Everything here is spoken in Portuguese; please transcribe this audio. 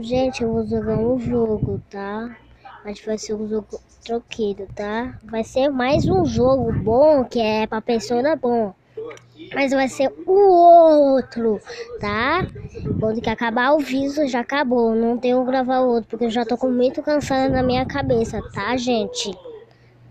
Gente, eu vou jogar um jogo, tá? Mas vai ser um jogo troqueiro, tá? Vai ser mais um jogo bom que é pra pessoa é bom. Mas vai ser o outro, tá? Quando que acabar o vídeo, já acabou. Não tenho que gravar outro, porque eu já tô com muito cansada na minha cabeça, tá, gente?